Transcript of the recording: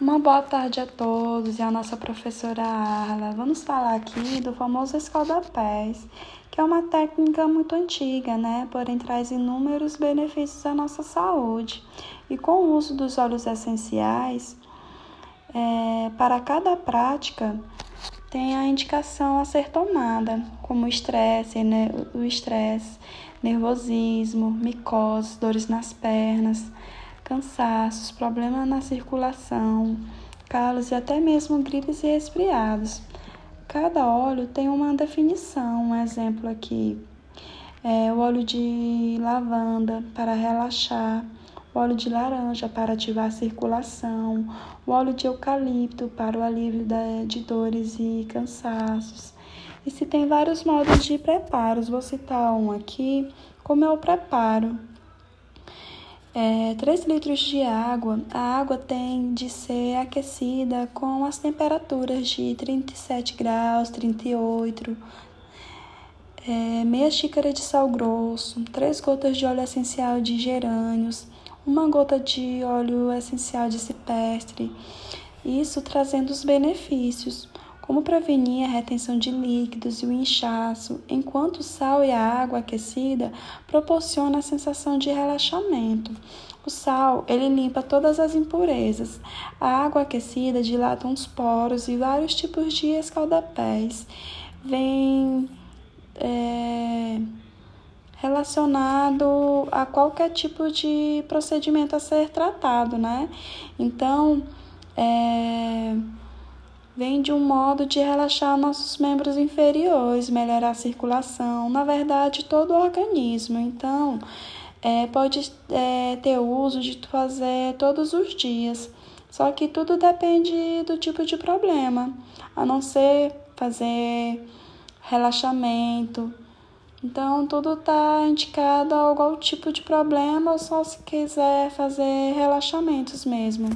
Uma boa tarde a todos e a nossa professora Arla. Vamos falar aqui do famoso escaldapés, que é uma técnica muito antiga, né? Porém traz inúmeros benefícios à nossa saúde. E com o uso dos óleos essenciais, é, para cada prática tem a indicação a ser tomada, como estresse, né? o estresse, nervosismo, micose, dores nas pernas cansaços, problemas na circulação, calos e até mesmo gripes e resfriados. Cada óleo tem uma definição, um exemplo aqui. É o óleo de lavanda para relaxar, o óleo de laranja para ativar a circulação, o óleo de eucalipto para o alívio de dores e cansaços. E se tem vários modos de preparos, vou citar um aqui, como é o preparo é, 3 litros de água, a água tem de ser aquecida com as temperaturas de 37 graus, 38, é, meia xícara de sal grosso, 3 gotas de óleo essencial de gerânios, uma gota de óleo essencial de cipestre, isso trazendo os benefícios como prevenir a retenção de líquidos e o inchaço, enquanto o sal e a água aquecida proporcionam a sensação de relaxamento. O sal, ele limpa todas as impurezas. A água aquecida dilata os poros e vários tipos de escaldapés. Vem é, relacionado a qualquer tipo de procedimento a ser tratado, né? Então, é, vem de um modo de relaxar nossos membros inferiores, melhorar a circulação, na verdade, todo o organismo. Então, é, pode é, ter uso de fazer todos os dias. Só que tudo depende do tipo de problema, a não ser fazer relaxamento. Então, tudo está indicado a algum tipo de problema ou só se quiser fazer relaxamentos mesmo.